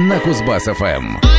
На Кузбасс-ФМ.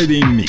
Fighting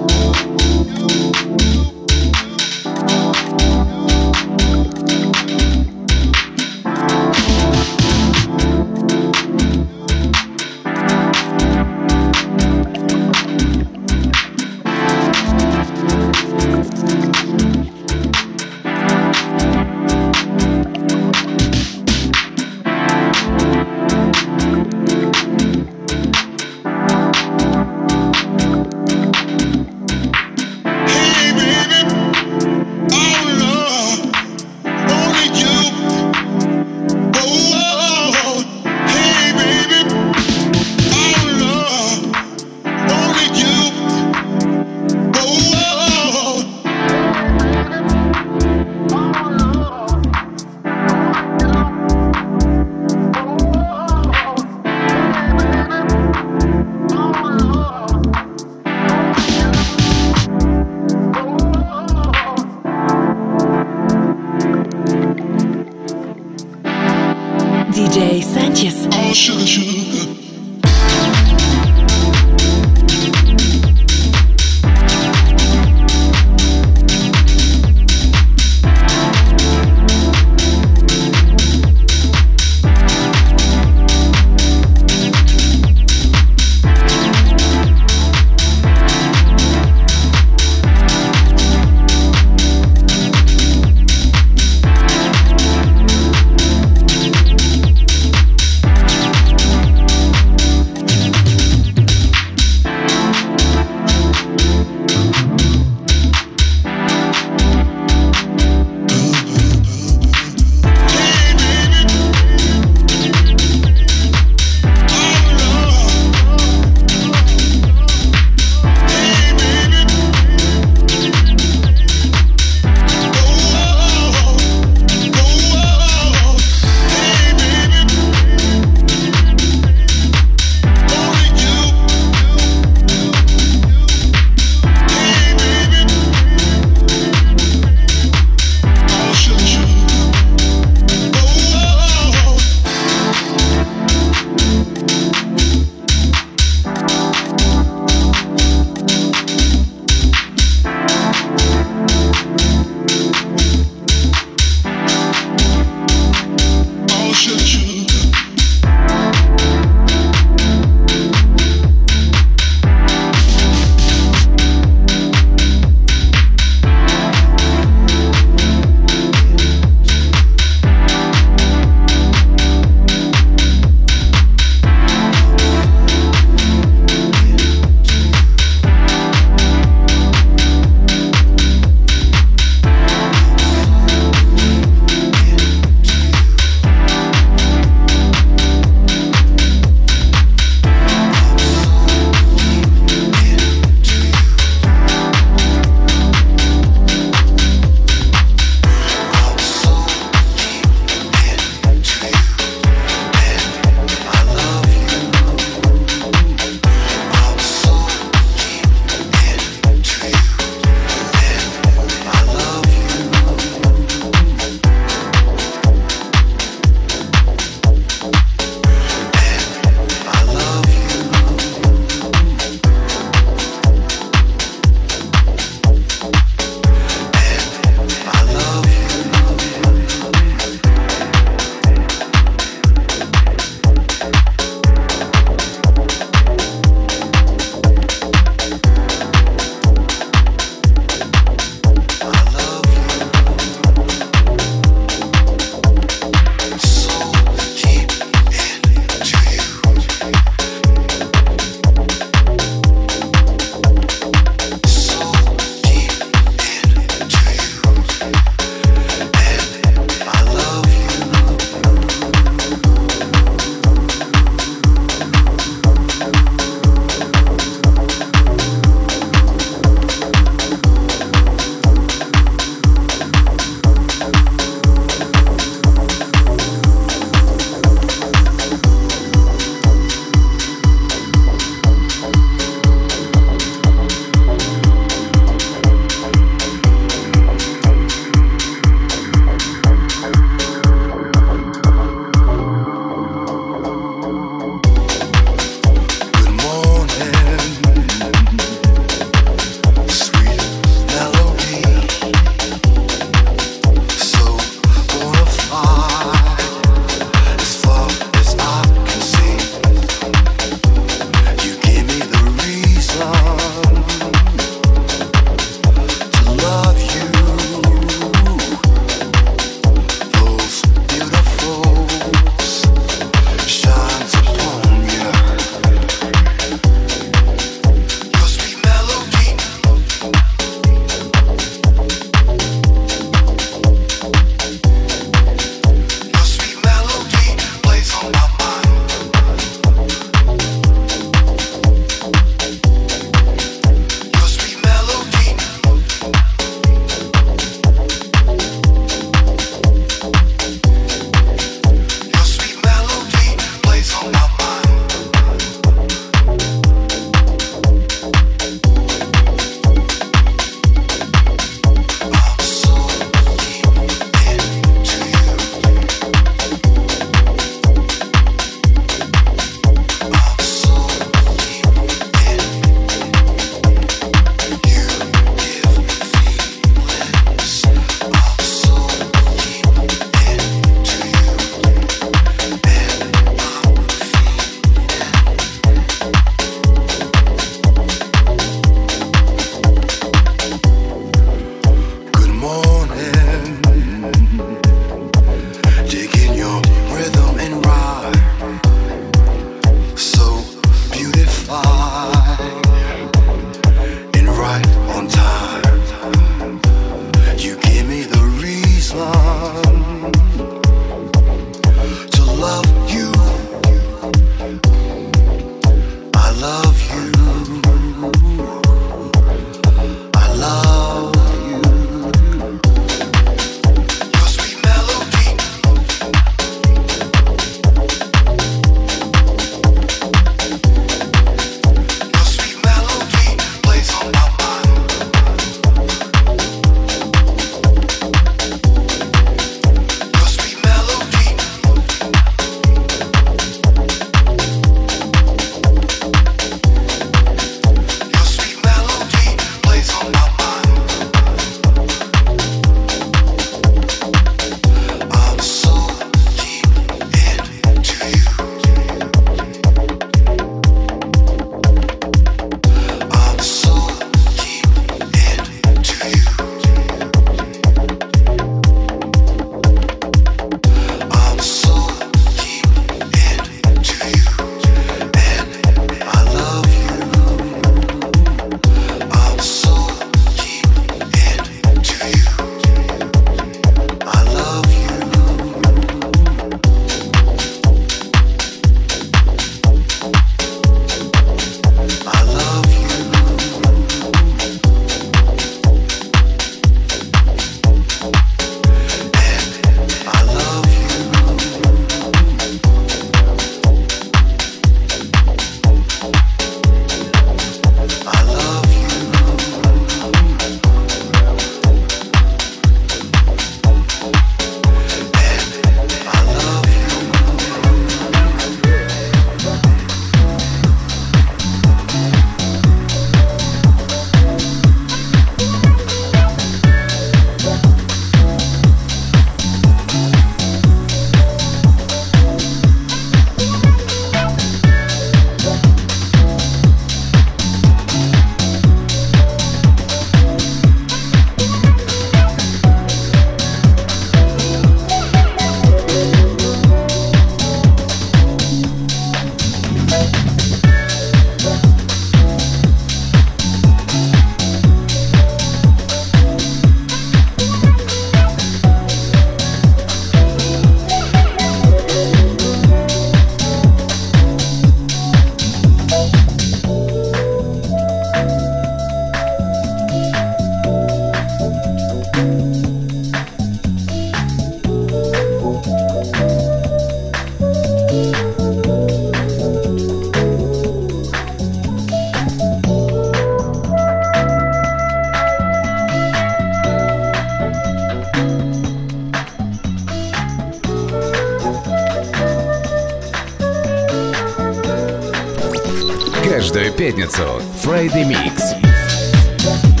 Каждую пятницу Friday Mix.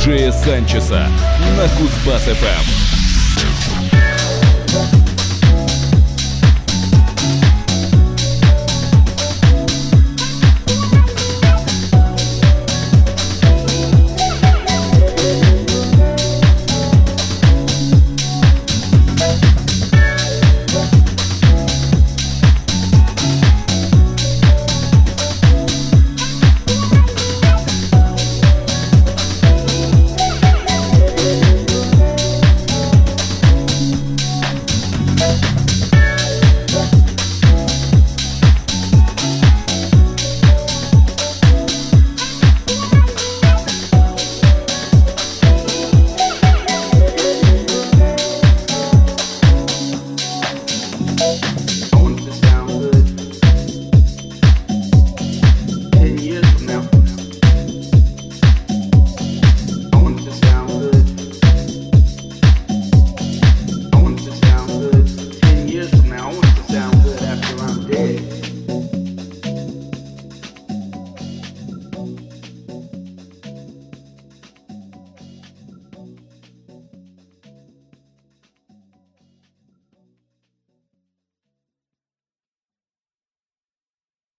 Диджея Санчеса на Кузбасс-ФМ.